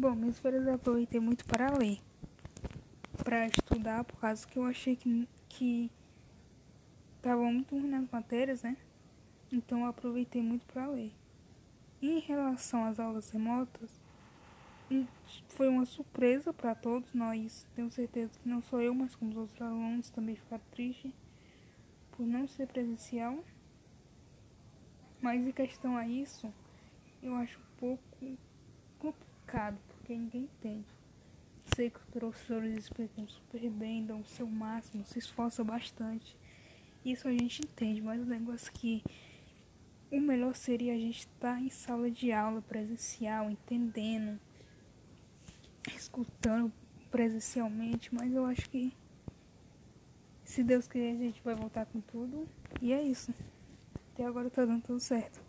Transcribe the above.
Bom, minhas férias eu aproveitei muito para ler, para estudar, por causa que eu achei que, que tava muito ruim nas matérias, né? Então eu aproveitei muito para ler. Em relação às aulas remotas, foi uma surpresa para todos nós. Tenho certeza que não só eu, mas como os outros alunos também ficaram tristes por não ser presencial. Mas em questão a isso, eu acho um pouco complicado, porque ninguém entende. Sei que os professores explicam super bem, dão o seu máximo, se esforçam bastante. Isso a gente entende, mas o negócio é que o melhor seria a gente estar em sala de aula presencial, entendendo, escutando presencialmente, mas eu acho que se Deus quiser a gente vai voltar com tudo. E é isso. Até agora tá dando tudo certo.